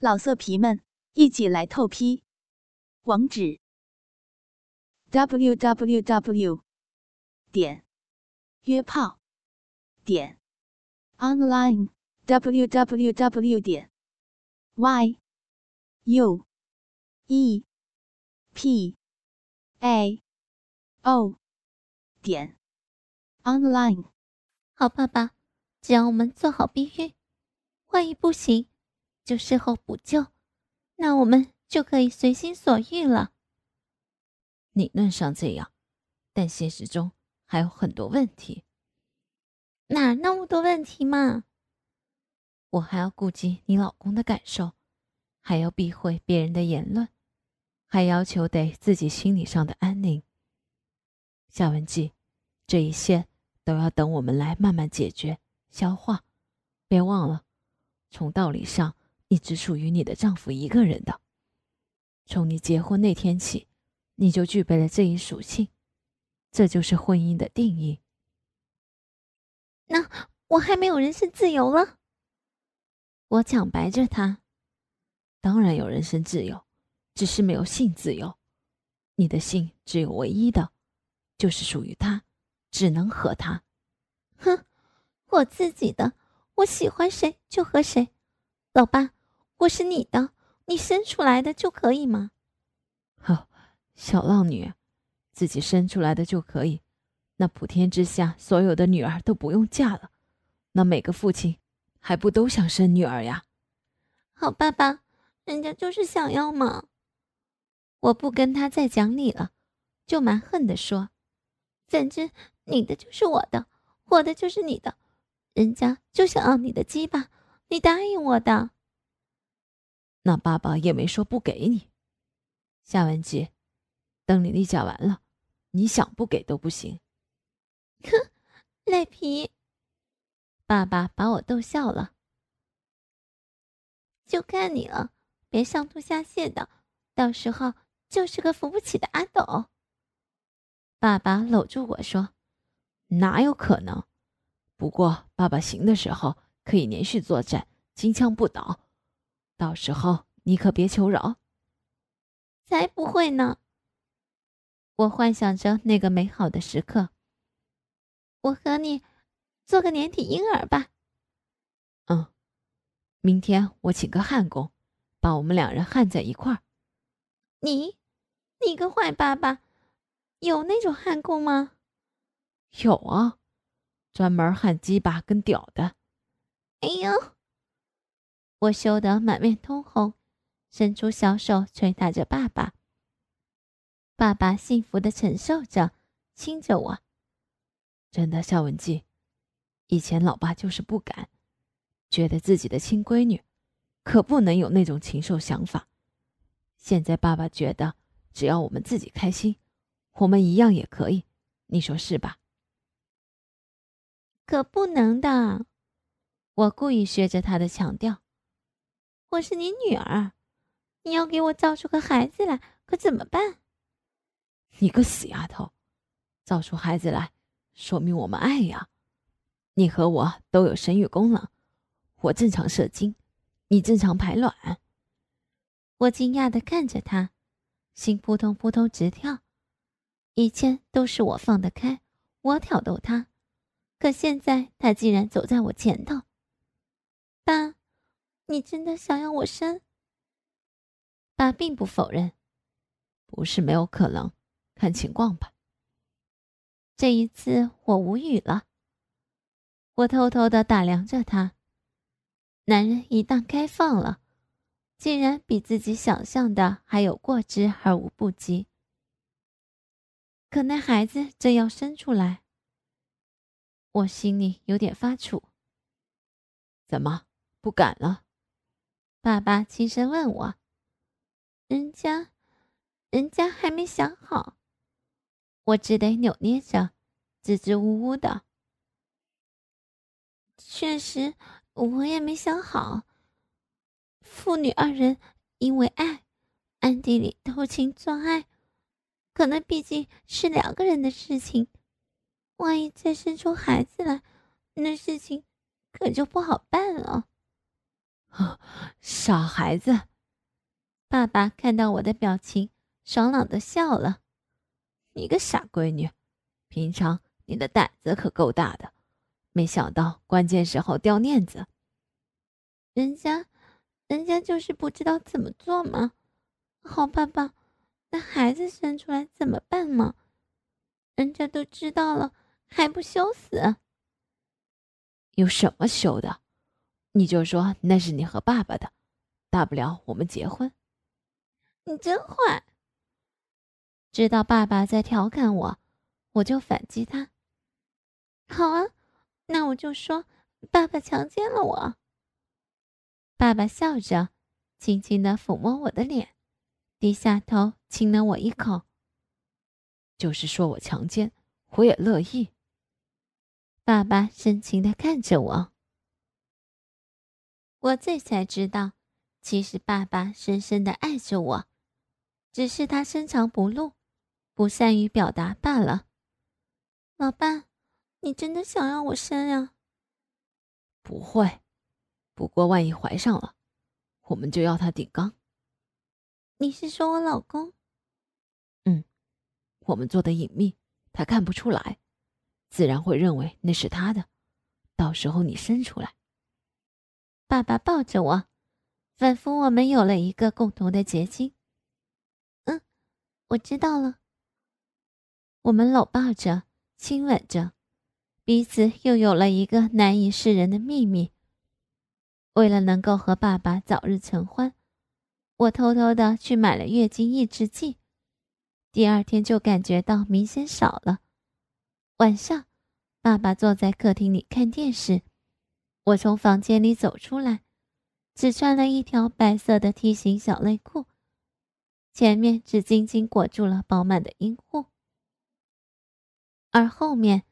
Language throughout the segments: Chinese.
老色皮们，一起来透批！网址：w w w 点约炮点 online w w w 点 y u e p a o 点 online。好，爸爸，只要我们做好避孕，万一不行。就事后补救，那我们就可以随心所欲了。理论上这样，但现实中还有很多问题。哪那么多问题嘛？我还要顾及你老公的感受，还要避讳别人的言论，还要求得自己心理上的安宁。夏文姬，这一切都要等我们来慢慢解决、消化。别忘了，从道理上。你只属于你的丈夫一个人的。从你结婚那天起，你就具备了这一属性，这就是婚姻的定义。那我还没有人身自由了。我抢白着他，当然有人身自由，只是没有性自由。你的性只有唯一的，就是属于他，只能和他。哼，我自己的，我喜欢谁就和谁，老爸。我是你的，你生出来的就可以吗？好，小浪女，自己生出来的就可以。那普天之下所有的女儿都不用嫁了，那每个父亲还不都想生女儿呀？好，爸爸，人家就是想要嘛。我不跟他再讲理了，就蛮横的说，反正你的就是我的，我的就是你的，人家就想要你的鸡巴，你答应我的。那爸爸也没说不给你，夏文杰，等你例假完了，你想不给都不行。哼，赖皮！爸爸把我逗笑了，就看你了，别上吐下泻的，到时候就是个扶不起的阿斗。爸爸搂住我说：“哪有可能？不过爸爸行的时候可以连续作战，金枪不倒。”到时候你可别求饶，才不会呢！我幻想着那个美好的时刻。我和你做个连体婴儿吧。嗯，明天我请个焊工，把我们两人焊在一块儿。你，你个坏爸爸，有那种焊工吗？有啊，专门焊鸡巴跟屌的。哎呦！我羞得满面通红，伸出小手捶打着爸爸。爸爸幸福的承受着，亲着我。真的，夏文姬，以前老爸就是不敢，觉得自己的亲闺女，可不能有那种禽兽想法。现在爸爸觉得，只要我们自己开心，我们一样也可以。你说是吧？可不能的，我故意学着他的强调。我是你女儿，你要给我造出个孩子来，可怎么办？你个死丫头，造出孩子来，说明我们爱呀。你和我都有生育功能，我正常射精，你正常排卵。我惊讶的看着他，心扑通扑通直跳。以前都是我放得开，我挑逗他，可现在他竟然走在我前头。爸。你真的想要我生？爸并不否认，不是没有可能，看情况吧。这一次我无语了，我偷偷的打量着他。男人一旦开放了，竟然比自己想象的还有过之而无不及。可那孩子正要生出来，我心里有点发怵。怎么不敢了？爸爸轻声问我：“人家，人家还没想好。”我只得扭捏着，支支吾吾的：“确实，我也没想好。父女二人因为爱，暗地里偷情做爱，可能毕竟是两个人的事情。万一再生出孩子来，那事情可就不好办了。”傻孩子。爸爸看到我的表情，爽朗的笑了。你个傻闺女，平常你的胆子可够大的，没想到关键时候掉链子。人家，人家就是不知道怎么做嘛。好，爸爸，那孩子生出来怎么办嘛？人家都知道了，还不羞死？有什么羞的？你就说那是你和爸爸的，大不了我们结婚。你真坏！知道爸爸在调侃我，我就反击他。好啊，那我就说爸爸强奸了我。爸爸笑着，轻轻的抚摸我的脸，低下头亲了我一口。就是说我强奸，我也乐意。爸爸深情的看着我，我这才知道，其实爸爸深深的爱着我，只是他深藏不露。不善于表达罢了。老爸，你真的想让我生呀？不会，不过万一怀上了，我们就要他顶缸。你是说我老公？嗯，我们做的隐秘，他看不出来，自然会认为那是他的。到时候你生出来，爸爸抱着我，仿佛我们有了一个共同的结晶。嗯，我知道了。我们搂抱着，亲吻着，彼此又有了一个难以示人的秘密。为了能够和爸爸早日成欢，我偷偷的去买了月经抑制剂。第二天就感觉到明显少了。晚上，爸爸坐在客厅里看电视，我从房间里走出来，只穿了一条白色的梯形小内裤，前面只紧紧裹住了饱满的阴户。而后面，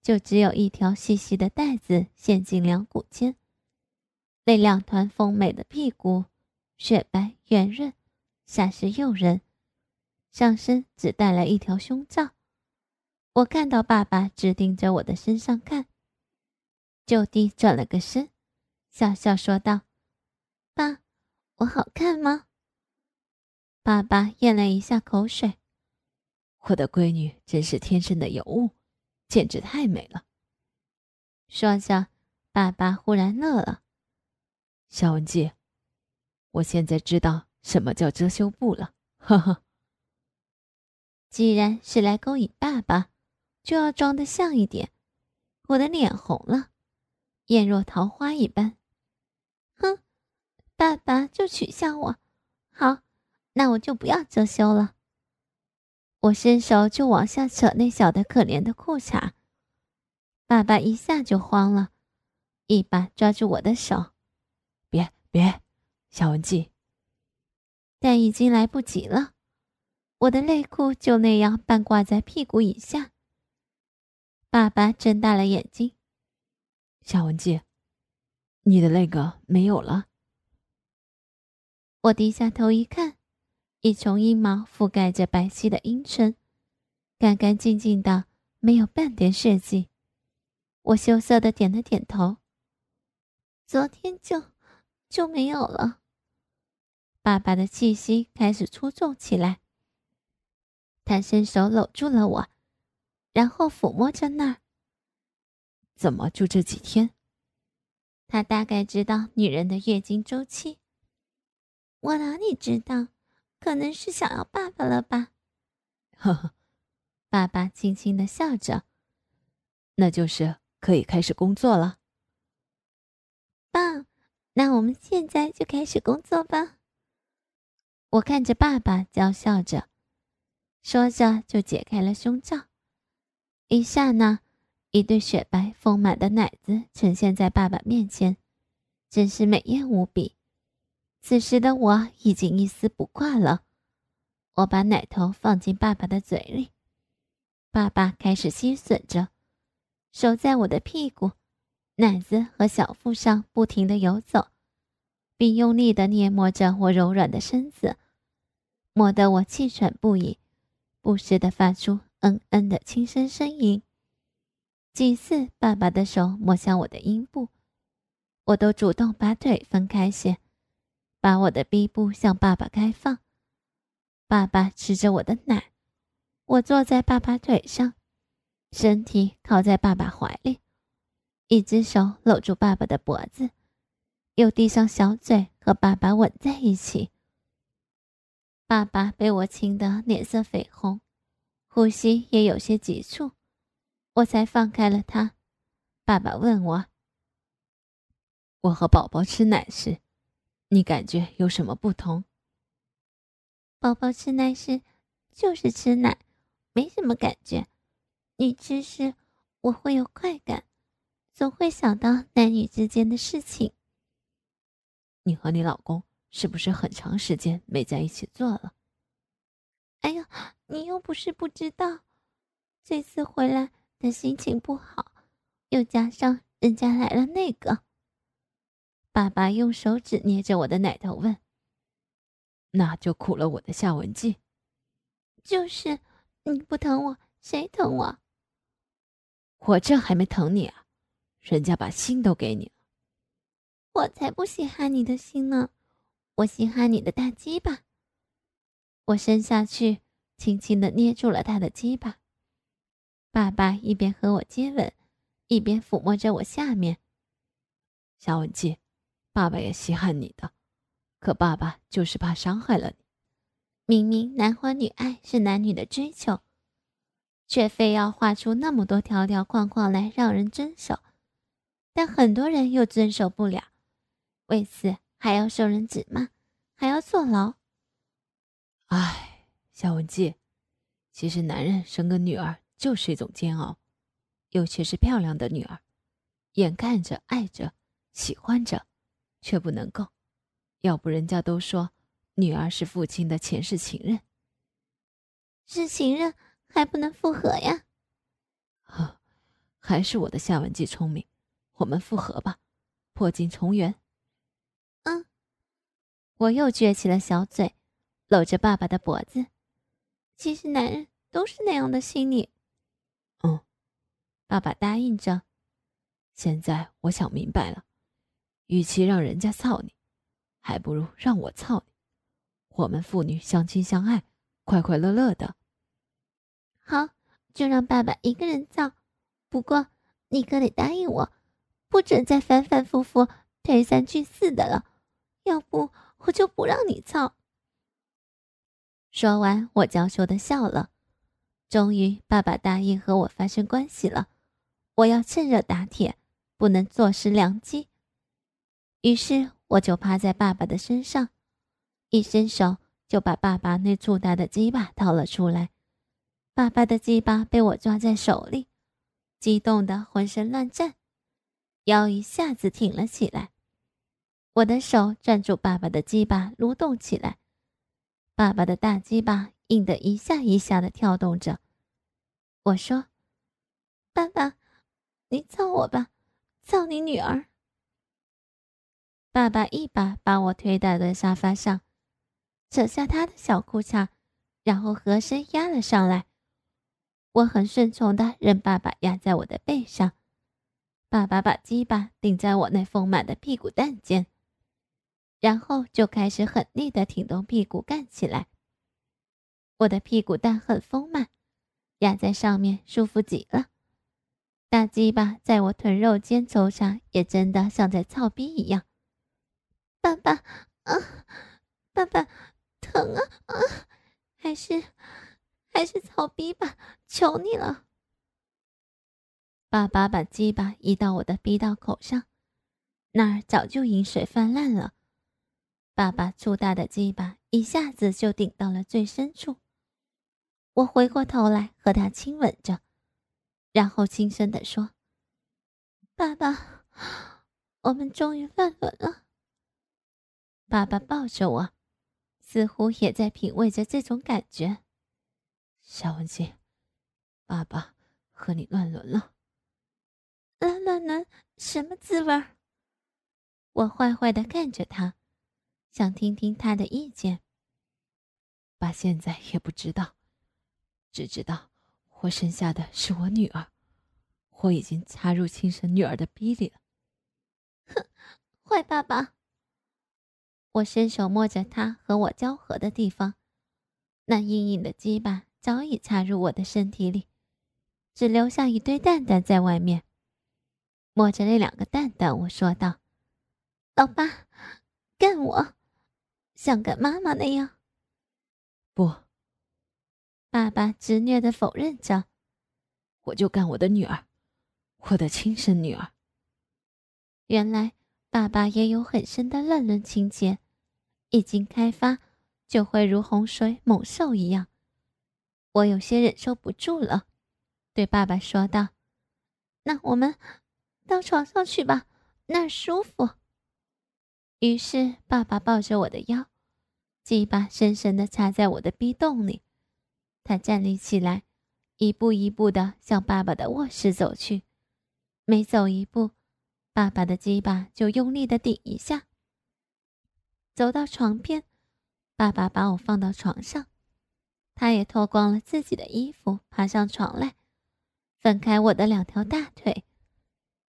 就只有一条细细的带子陷进两股间。那两团丰美的屁股，雪白圆润，煞是诱人。上身只戴了一条胸罩。我看到爸爸只盯着我的身上看，就地转了个身，笑笑说道：“爸，我好看吗？”爸爸咽了一下口水。我的闺女真是天生的尤物，简直太美了。说着，爸爸忽然乐了。肖文姬，我现在知道什么叫遮羞布了。呵呵。既然是来勾引爸爸，就要装得像一点。我的脸红了，艳若桃花一般。哼，爸爸就取笑我。好，那我就不要遮羞了。我伸手就往下扯那小的可怜的裤衩，爸爸一下就慌了，一把抓住我的手，别别，小文姬。但已经来不及了，我的内裤就那样半挂在屁股以下。爸爸睁大了眼睛，小文姬，你的那个没有了。我低下头一看。一丛阴毛覆盖着白皙的阴唇，干干净净的，没有半点血迹。我羞涩的点了点头。昨天就就没有了。爸爸的气息开始粗重起来。他伸手搂住了我，然后抚摸着那儿。怎么就这几天？他大概知道女人的月经周期。我哪里知道？可能是想要爸爸了吧？呵呵，爸爸轻轻的笑着。那就是可以开始工作了。爸，那我们现在就开始工作吧。我看着爸爸娇笑着，说着就解开了胸罩。一刹那，一对雪白丰满的奶子呈现在爸爸面前，真是美艳无比。此时的我已经一丝不挂了，我把奶头放进爸爸的嘴里，爸爸开始吸吮着，手在我的屁股、奶子和小腹上不停的游走，并用力的捏摸着我柔软的身子，摸得我气喘不已，不时的发出嗯嗯的轻声呻吟。几次，爸爸的手摸向我的阴部，我都主动把腿分开些，把我的臂部向爸爸开放。爸爸吃着我的奶，我坐在爸爸腿上，身体靠在爸爸怀里，一只手搂住爸爸的脖子，又递上小嘴和爸爸吻在一起。爸爸被我亲得脸色绯红，呼吸也有些急促，我才放开了他。爸爸问我。我和宝宝吃奶时，你感觉有什么不同？宝宝吃奶时就是吃奶，没什么感觉。你吃时我会有快感，总会想到男女之间的事情。你和你老公是不是很长时间没在一起做了？哎呀，你又不是不知道，这次回来的心情不好，又加上人家来了那个。爸爸用手指捏着我的奶头，问：“那就苦了我的夏文姬。”“就是你不疼我，谁疼我？”“我这还没疼你啊，人家把心都给你了。”“我才不稀罕你的心呢，我稀罕你的大鸡巴。”我伸下去，轻轻的捏住了他的鸡巴。爸爸一边和我接吻，一边抚摸着我下面。夏文姬。爸爸也稀罕你的，可爸爸就是怕伤害了你。明明男欢女爱是男女的追求，却非要画出那么多条条框框来让人遵守，但很多人又遵守不了，为此还要受人指骂，还要坐牢。唉，夏文姬，其实男人生个女儿就是一种煎熬，尤其是漂亮的女儿，眼看着、爱着、喜欢着。却不能够，要不人家都说女儿是父亲的前世情人。是情人还不能复合呀？呵，还是我的夏文姬聪明，我们复合吧，破镜重圆。嗯，我又撅起了小嘴，搂着爸爸的脖子。其实男人都是那样的心理。爸爸答应着。现在我想明白了。与其让人家操你，还不如让我操你。我们父女相亲相爱，快快乐乐的。好，就让爸爸一个人造。不过你可得答应我，不准再反反复复推三拒四的了，要不我就不让你操。说完，我娇羞的笑了。终于，爸爸答应和我发生关系了。我要趁热打铁，不能坐失良机。于是我就趴在爸爸的身上，一伸手就把爸爸那粗大的鸡巴掏了出来。爸爸的鸡巴被我抓在手里，激动的浑身乱颤，腰一下子挺了起来。我的手攥住爸爸的鸡巴，蠕动起来。爸爸的大鸡巴硬得一下一下的跳动着。我说：“爸爸，你操我吧，操你女儿。”爸爸一把把我推倒在沙发上，扯下他的小裤衩，然后合身压了上来。我很顺从的任爸爸压在我的背上。爸爸把鸡巴顶在我那丰满的屁股蛋间，然后就开始狠力的挺动屁股干起来。我的屁股蛋很丰满，压在上面舒服极了。大鸡巴在我臀肉间抽插，也真的像在操逼一样。爸爸，啊，爸爸，疼啊啊！还是，还是操逼吧，求你了。爸爸把鸡巴移到我的逼道口上，那儿早就饮水泛滥了。爸爸粗大的鸡巴一下子就顶到了最深处。我回过头来和他亲吻着，然后轻声地说：“爸爸，我们终于乱伦了。”爸爸抱着我，似乎也在品味着这种感觉。小文静，爸爸和你乱伦了。乱乱伦什么滋味？我坏坏的看着他，想听听他的意见。爸现在也不知道，只知道我生下的是我女儿，我已经插入亲生女儿的逼里了。哼，坏爸爸！我伸手摸着他和我交合的地方，那硬硬的鸡巴早已插入我的身体里，只留下一堆蛋蛋在外面。摸着那两个蛋蛋，我说道：“老爸，干我，像干妈妈那样。”不，爸爸执拗的否认着。我就干我的女儿，我的亲生女儿。原来爸爸也有很深的乱伦情节，一经开发，就会如洪水猛兽一样。我有些忍受不住了，对爸爸说道：“那我们到床上去吧，那儿舒服。”于是爸爸抱着我的腰，鸡巴深深的插在我的逼洞里。他站立起来。一步一步的向爸爸的卧室走去，每走一步，爸爸的鸡巴就用力的顶一下。走到床边，爸爸把我放到床上，他也脱光了自己的衣服，爬上床来，分开我的两条大腿。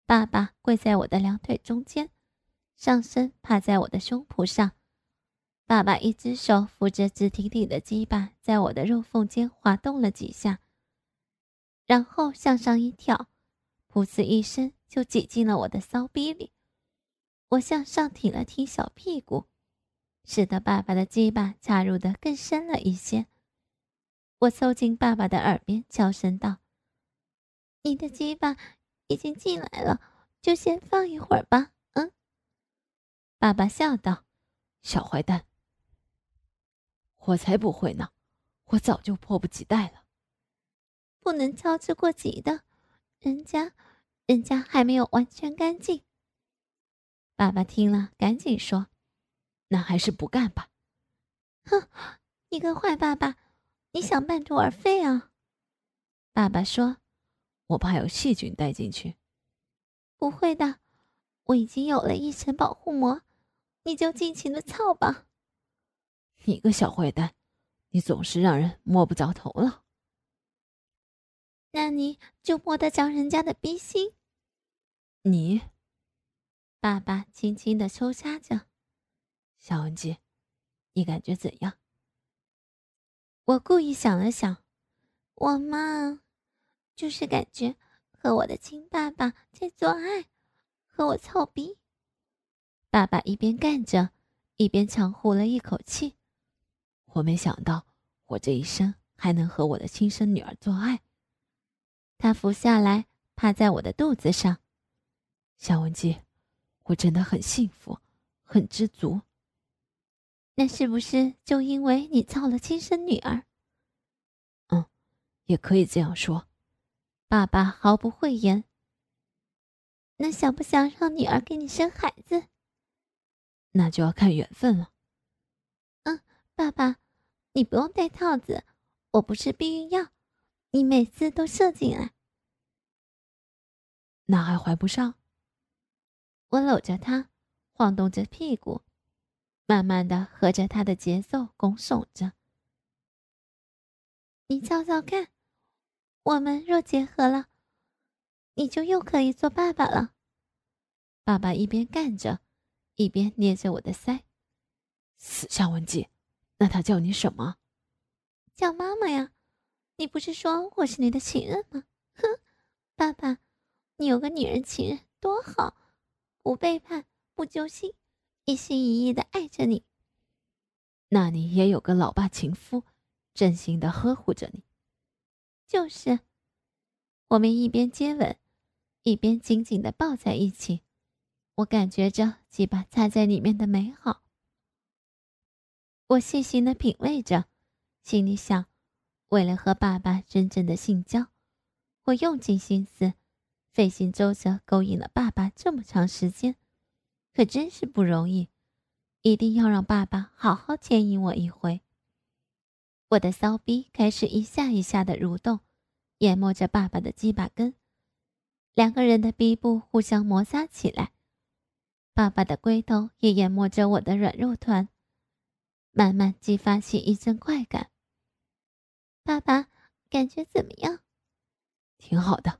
爸爸跪在我的两腿中间，上身趴在我的胸脯上。爸爸一只手扶着直挺挺的鸡巴，在我的肉缝间滑动了几下。然后向上一跳，噗呲一声就挤进了我的骚逼里。我向上挺了挺小屁股，使得爸爸的鸡巴插入的更深了一些。我凑近爸爸的耳边悄声道：“你的鸡巴已经进来了，就先放一会儿吧。”嗯。爸爸笑道：“小坏蛋，我才不会呢，我早就迫不及待了。”不能操之过急的，人家，人家还没有完全干净。爸爸听了，赶紧说：“那还是不干吧。”哼，你个坏爸爸，你想半途而废啊？爸爸说：“我怕有细菌带进去。”不会的，我已经有了一层保护膜，你就尽情的操吧。你个小坏蛋，你总是让人摸不着头脑。那你就摸得着人家的逼心。你，爸爸轻轻的抽插着，小文姬，你感觉怎样？我故意想了想，我嘛，就是感觉和我的亲爸爸在做爱，和我操逼。爸爸一边干着，一边长呼了一口气。我没想到，我这一生还能和我的亲生女儿做爱。他伏下来，趴在我的肚子上。小文姬，我真的很幸福，很知足。那是不是就因为你操了亲生女儿？嗯，也可以这样说。爸爸毫不讳言。那想不想让女儿给你生孩子？那就要看缘分了。嗯，爸爸，你不用戴套子，我不是避孕药。你每次都射进来，那还怀不上？我搂着他，晃动着屁股，慢慢的合着他的节奏拱耸着。你瞧瞧看，我们若结合了，你就又可以做爸爸了。爸爸一边干着，一边捏着我的腮。死夏文姬，那他叫你什么？叫妈妈呀。你不是说我是你的情人吗？哼，爸爸，你有个女人情人多好，不背叛，不揪心，一心一意的爱着你。那你也有个老爸情夫，真心的呵护着你。就是，我们一边接吻，一边紧紧的抱在一起，我感觉着鸡巴插在里面的美好。我细心的品味着，心里想。为了和爸爸真正的性交，我用尽心思，费心周折勾引了爸爸这么长时间，可真是不容易。一定要让爸爸好好牵引我一回。我的骚逼开始一下一下的蠕动，淹没着爸爸的鸡巴根，两个人的逼部互相摩擦起来，爸爸的龟头也淹没着我的软肉团，慢慢激发起一阵快感。爸爸，感觉怎么样？挺好的，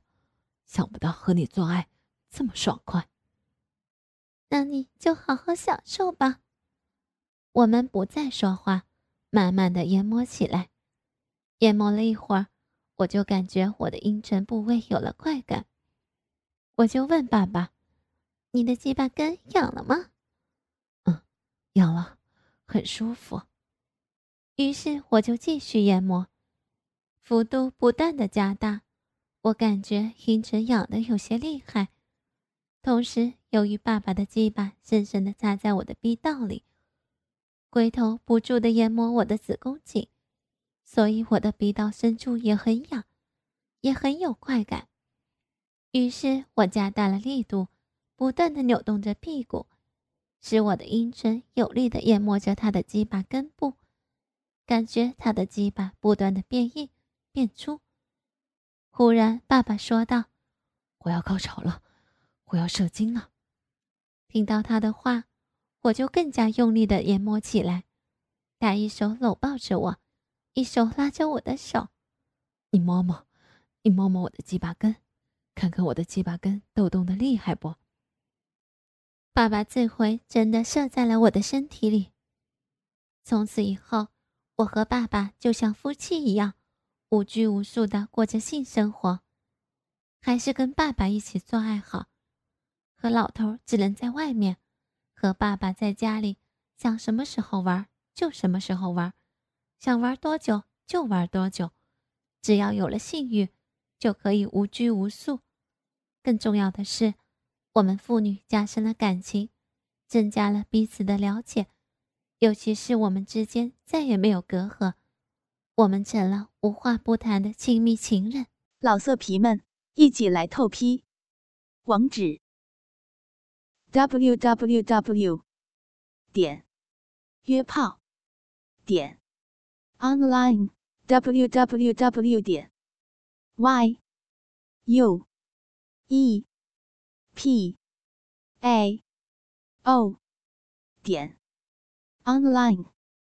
想不到和你做爱这么爽快。那你就好好享受吧。我们不再说话，慢慢的研磨起来。研磨了一会儿，我就感觉我的阴唇部位有了快感，我就问爸爸：“你的鸡巴根痒了吗？”“嗯，痒了，很舒服。”于是我就继续研磨，幅度不断的加大。我感觉阴唇痒的有些厉害，同时由于爸爸的鸡巴深深的插在我的逼道里，龟头不住的研磨我的子宫颈。所以我的鼻道深处也很痒，也很有快感。于是我加大了力度，不断的扭动着屁股，使我的阴唇有力的研磨着他的鸡巴根部，感觉他的鸡巴不断的变硬、变粗。忽然，爸爸说道：“我要高潮了，我要射精了。”听到他的话，我就更加用力的研磨起来。他一手搂抱着我。一手拉着我的手，你摸摸，你摸摸我的鸡巴根，看看我的鸡巴根抖动的厉害不？爸爸这回真的射在了我的身体里。从此以后，我和爸爸就像夫妻一样，无拘无束的过着性生活，还是跟爸爸一起做爱好。和老头只能在外面，和爸爸在家里，想什么时候玩就什么时候玩。想玩多久就玩多久，只要有了性欲，就可以无拘无束。更重要的是，我们父女加深了感情，增加了彼此的了解，尤其是我们之间再也没有隔阂，我们成了无话不谈的亲密情人。老色皮们，一起来透批！网址：w w w. 点约炮点。online www 点 y u e p a o 点 online。